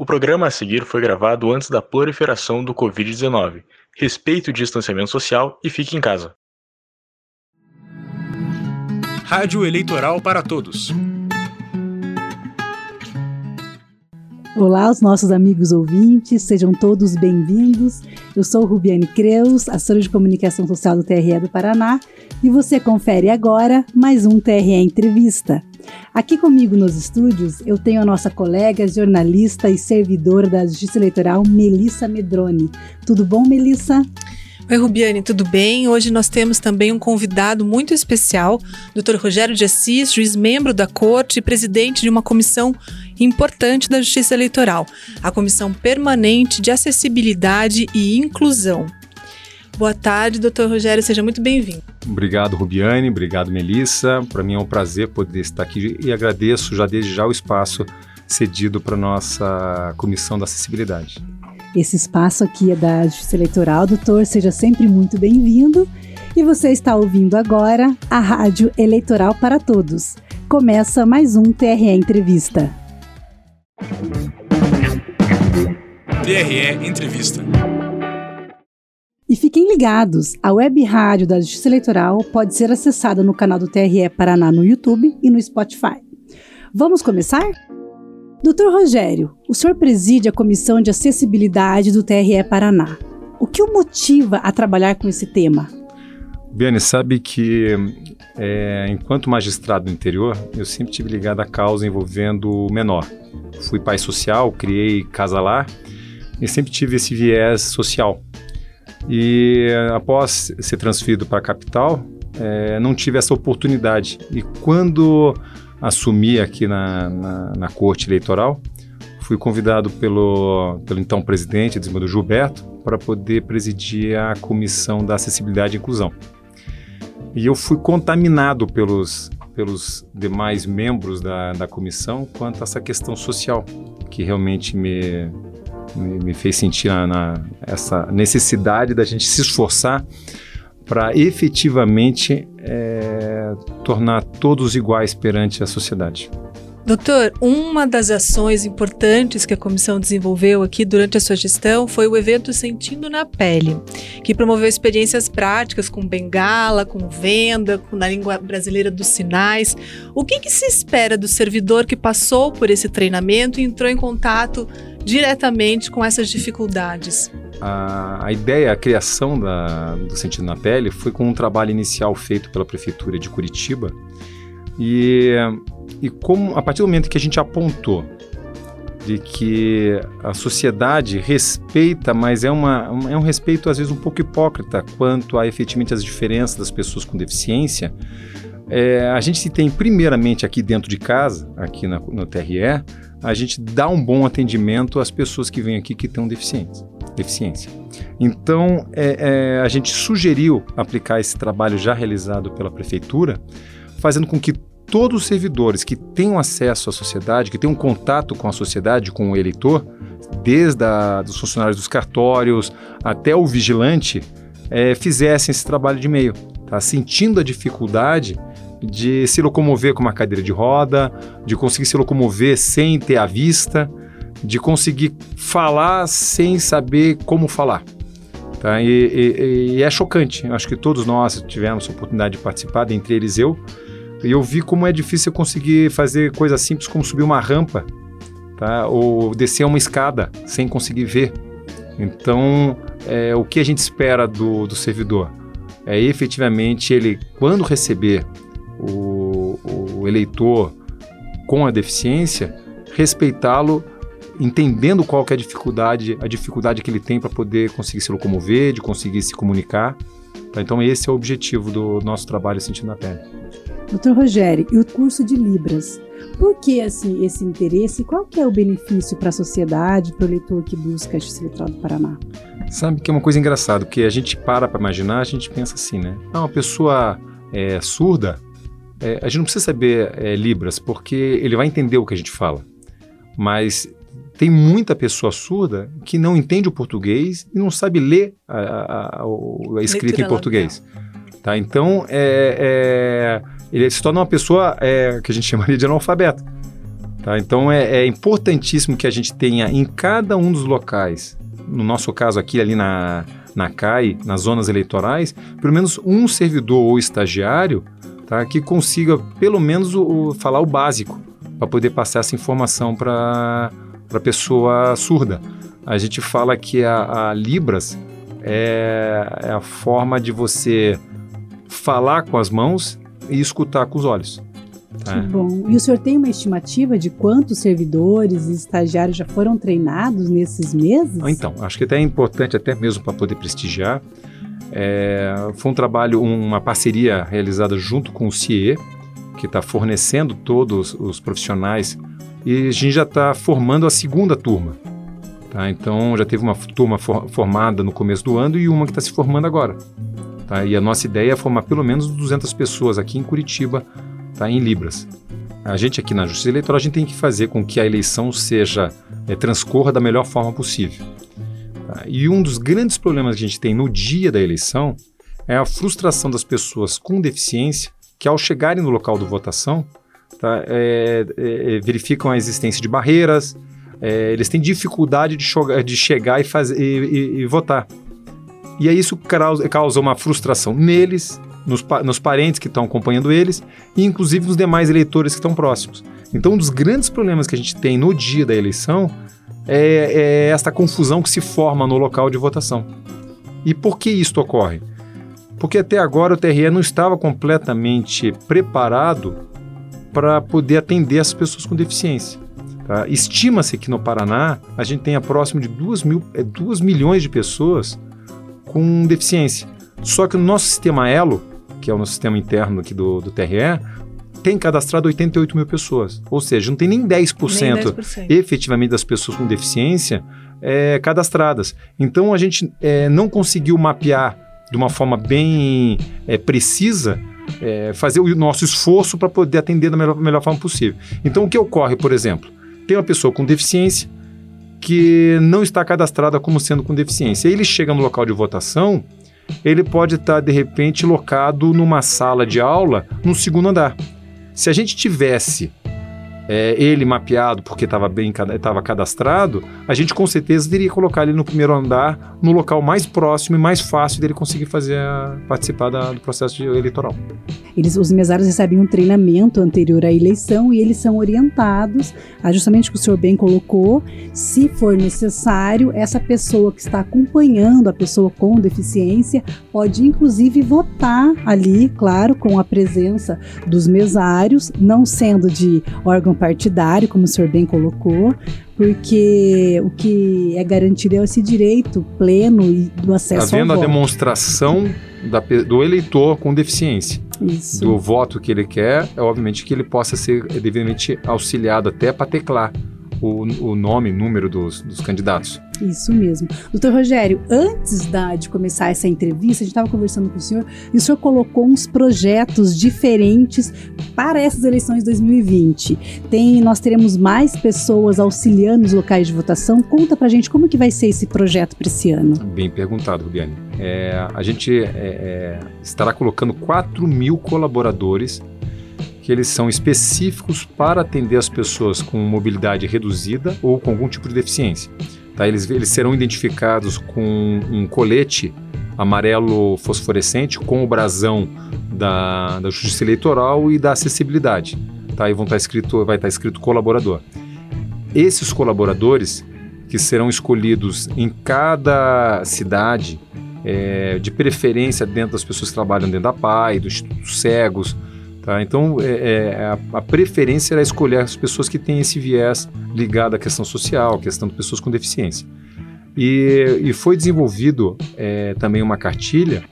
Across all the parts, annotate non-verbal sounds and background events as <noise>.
O programa a seguir foi gravado antes da proliferação do Covid-19. Respeite o distanciamento social e fique em casa. Rádio Eleitoral para Todos. Olá, os nossos amigos ouvintes, sejam todos bem-vindos. Eu sou Rubiane Creus, assessora de comunicação social do TRE do Paraná, e você confere agora mais um TRE Entrevista. Aqui comigo nos estúdios eu tenho a nossa colega, jornalista e servidora da Justiça Eleitoral, Melissa Medrone. Tudo bom, Melissa? Oi, Rubiane, tudo bem? Hoje nós temos também um convidado muito especial, Dr. Rogério de Assis, juiz membro da Corte e presidente de uma comissão importante da Justiça Eleitoral, a Comissão Permanente de Acessibilidade e Inclusão. Boa tarde, doutor Rogério, seja muito bem-vindo. Obrigado, Rubiane, obrigado, Melissa. Para mim é um prazer poder estar aqui e agradeço já desde já o espaço cedido para nossa Comissão da Acessibilidade. Esse espaço aqui é da Justiça Eleitoral, doutor, seja sempre muito bem-vindo. E você está ouvindo agora a Rádio Eleitoral para Todos. Começa mais um TRE Entrevista. TRE Entrevista. E fiquem ligados, a web rádio da Justiça Eleitoral pode ser acessada no canal do TRE Paraná no YouTube e no Spotify. Vamos começar? Doutor Rogério, o senhor preside a Comissão de Acessibilidade do TRE Paraná. O que o motiva a trabalhar com esse tema? Biane, sabe que é, enquanto magistrado do interior, eu sempre tive ligado à causa envolvendo o menor. Fui pai social, criei casa lá e sempre tive esse viés social. E após ser transferido para a capital, é, não tive essa oportunidade. E quando assumi aqui na, na, na corte eleitoral, fui convidado pelo, pelo então presidente, do Gilberto, para poder presidir a comissão da acessibilidade e inclusão. E eu fui contaminado pelos, pelos demais membros da, da comissão quanto a essa questão social, que realmente me, me, me fez sentir na, na, essa necessidade da gente se esforçar para efetivamente é, tornar todos iguais perante a sociedade. Doutor, uma das ações importantes que a comissão desenvolveu aqui durante a sua gestão foi o evento Sentindo na Pele, que promoveu experiências práticas com bengala, com venda, com, na língua brasileira dos sinais. O que, que se espera do servidor que passou por esse treinamento e entrou em contato diretamente com essas dificuldades? A, a ideia, a criação da, do Sentido na Pele foi com um trabalho inicial feito pela Prefeitura de Curitiba e, e como a partir do momento que a gente apontou de que a sociedade respeita, mas é, uma, é um respeito às vezes um pouco hipócrita quanto a efetivamente as diferenças das pessoas com deficiência, é, a gente se tem primeiramente aqui dentro de casa, aqui na, no TRE, a gente dá um bom atendimento às pessoas que vêm aqui que têm deficiência. deficiência. Então, é, é, a gente sugeriu aplicar esse trabalho já realizado pela prefeitura, fazendo com que todos os servidores que tenham acesso à sociedade, que tenham contato com a sociedade, com o eleitor, desde a, dos funcionários dos cartórios até o vigilante, é, fizessem esse trabalho de meio, tá? sentindo a dificuldade de se locomover com uma cadeira de roda, de conseguir se locomover sem ter a vista, de conseguir falar sem saber como falar. Tá? E, e, e é chocante. Acho que todos nós tivemos a oportunidade de participar, dentre eles eu. E eu vi como é difícil conseguir fazer coisas simples como subir uma rampa, tá? ou descer uma escada sem conseguir ver. Então, é, o que a gente espera do, do servidor? É efetivamente ele, quando receber o, o eleitor com a deficiência, respeitá-lo, entendendo qual é a dificuldade, a dificuldade que ele tem para poder conseguir se locomover, de conseguir se comunicar. Tá? Então esse é o objetivo do nosso trabalho Sentindo na Pele. Doutor Rogério, e o curso de Libras? Por que assim, esse interesse? Qual que é o benefício para a sociedade, para o eleitor que busca a Eleitoral do Paraná? Sabe que é uma coisa engraçada, porque a gente para para imaginar, a gente pensa assim, né? Ah, uma pessoa é, surda, é, a gente não precisa saber é, Libras, porque ele vai entender o que a gente fala. Mas tem muita pessoa surda que não entende o português e não sabe ler a, a, a, a escrita em português. Tá? Então, é, é, ele se torna uma pessoa é, que a gente <laughs> chamaria de analfabeta. Tá? Então é, é importantíssimo que a gente tenha em cada um dos locais, no nosso caso aqui ali na, na CAI, nas zonas eleitorais, pelo menos um servidor ou estagiário tá, que consiga pelo menos o, o falar o básico para poder passar essa informação para a pessoa surda. A gente fala que a, a Libras é, é a forma de você falar com as mãos e escutar com os olhos. Que é. bom. E o senhor tem uma estimativa de quantos servidores e estagiários já foram treinados nesses meses? Então, acho que até é importante, até mesmo para poder prestigiar. É, foi um trabalho, uma parceria realizada junto com o CIE, que está fornecendo todos os profissionais, e a gente já está formando a segunda turma. Tá? Então, já teve uma turma for, formada no começo do ano e uma que está se formando agora. Tá? E a nossa ideia é formar pelo menos 200 pessoas aqui em Curitiba tá, em Libras. A gente aqui na Justiça Eleitoral a gente tem que fazer com que a eleição seja é, transcorra da melhor forma possível. E um dos grandes problemas que a gente tem no dia da eleição é a frustração das pessoas com deficiência que ao chegarem no local de votação tá, é, é, é verificam a existência de barreiras, é, eles têm dificuldade de, de chegar e, fazer, e, e, e votar. E aí isso causa uma frustração neles nos, nos parentes que estão acompanhando eles e inclusive nos demais eleitores que estão próximos. Então, um dos grandes problemas que a gente tem no dia da eleição é, é esta confusão que se forma no local de votação. E por que isso ocorre? Porque até agora o TRE não estava completamente preparado para poder atender as pessoas com deficiência. Tá? Estima-se que no Paraná a gente tenha próximo de 2 mil, é, 2 milhões de pessoas com deficiência. Só que no nosso sistema Elo, que é o nosso sistema interno aqui do, do TRE, tem cadastrado 88 mil pessoas. Ou seja, não tem nem 10%, nem 10%. efetivamente das pessoas com deficiência é, cadastradas. Então a gente é, não conseguiu mapear de uma forma bem é, precisa é, fazer o nosso esforço para poder atender da melhor, melhor forma possível. Então o que ocorre, por exemplo? Tem uma pessoa com deficiência que não está cadastrada como sendo com deficiência. Ele chega no local de votação ele pode estar, de repente, locado numa sala de aula no segundo andar. Se a gente tivesse é, ele mapeado porque estava bem estava cadastrado, a gente com certeza que colocar ele no primeiro andar, no local mais próximo e mais fácil dele conseguir fazer a, participar da, do processo eleitoral. Eles, os mesários recebem um treinamento anterior à eleição e eles são orientados a justamente o que o senhor bem colocou, se for necessário, essa pessoa que está acompanhando a pessoa com deficiência pode inclusive votar ali, claro, com a presença dos mesários, não sendo de órgão partidário, como o senhor bem colocou, porque o que é garantido é esse direito pleno e do acesso Havendo ao a demonstração da, do eleitor com deficiência. Isso. Do voto que ele quer, é obviamente que ele possa ser devidamente auxiliado até para teclar o, o nome, número dos, dos candidatos. Isso mesmo. Doutor Rogério, antes da, de começar essa entrevista, a gente estava conversando com o senhor e o senhor colocou uns projetos diferentes para essas eleições de 2020. Tem, nós teremos mais pessoas auxiliando os locais de votação. Conta pra gente como que vai ser esse projeto para esse ano. Bem perguntado, Rubiane. É, a gente é, é, estará colocando 4 mil colaboradores que eles são específicos para atender as pessoas com mobilidade reduzida ou com algum tipo de deficiência. Tá? Eles, eles serão identificados com um colete amarelo fosforescente com o brasão da, da Justiça Eleitoral e da acessibilidade. Tá? E vão estar escrito, vai estar escrito colaborador. Esses colaboradores, que serão escolhidos em cada cidade, é, de preferência dentro das pessoas que trabalham dentro da PAI, do Instituto Cegos, Tá? Então, é, é, a, a, preferência era escolher as pessoas que têm esse viés ligado à questão social, à questão de pessoas com deficiência. E, e foi desenvolvido é, também uma cartilha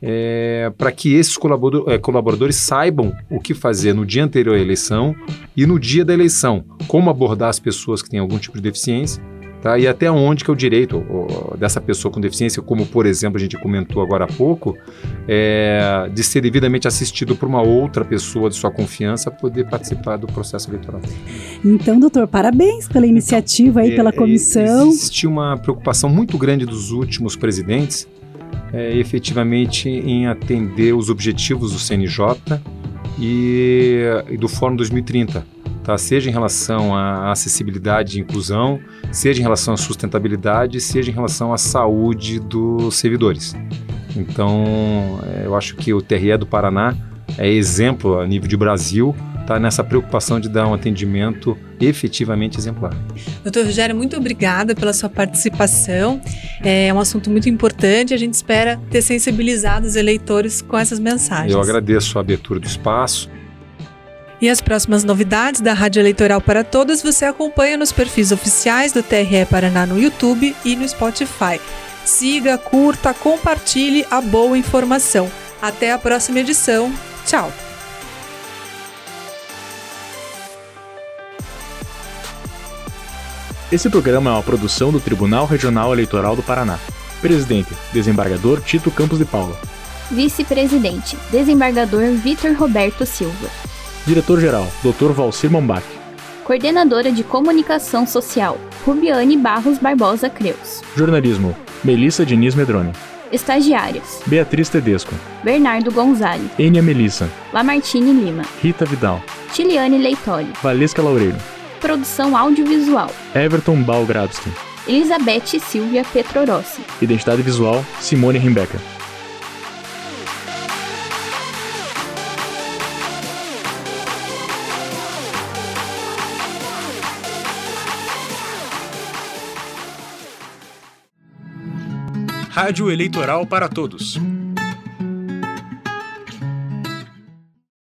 é, para que esses colaborador, é, colaboradores saibam o que fazer no dia anterior à eleição e no dia da eleição, como abordar as pessoas que têm algum tipo de deficiência Tá? E até onde que é o direito dessa pessoa com deficiência, como por exemplo a gente comentou agora há pouco, é, de ser devidamente assistido por uma outra pessoa de sua confiança poder participar do processo eleitoral. Então, doutor, parabéns pela iniciativa então, aí, pela é, comissão. Existe uma preocupação muito grande dos últimos presidentes, é, efetivamente em atender os objetivos do CNJ e, e do Fórum 2030 tá? seja em relação à acessibilidade e inclusão, seja em relação à sustentabilidade, seja em relação à saúde dos servidores. Então, é, eu acho que o TRE do Paraná é exemplo a nível de Brasil está nessa preocupação de dar um atendimento efetivamente exemplar. Doutor Rogério, muito obrigada pela sua participação. É um assunto muito importante. A gente espera ter sensibilizado os eleitores com essas mensagens. Eu agradeço a abertura do espaço. E as próximas novidades da Rádio Eleitoral para Todos você acompanha nos perfis oficiais do TRE Paraná no YouTube e no Spotify. Siga, curta, compartilhe a boa informação. Até a próxima edição. Tchau! Esse programa é uma produção do Tribunal Regional Eleitoral do Paraná. Presidente, desembargador Tito Campos de Paula. Vice-presidente, desembargador Vitor Roberto Silva. Diretor-geral, Dr. Valcir Mombach. Coordenadora de Comunicação Social, Rubiane Barros Barbosa Creus. Jornalismo, Melissa Diniz Medrone. Estagiários: Beatriz Tedesco, Bernardo Gonzalez, Enia Melissa, Lamartine Lima, Rita Vidal, Tiliane Leitoli. Valesca Laureiro, Produção audiovisual: Everton Balgradski. Elizabeth Silvia Petrorossi. Identidade visual, Simone Rimbecker. Rádio Eleitoral para Todos.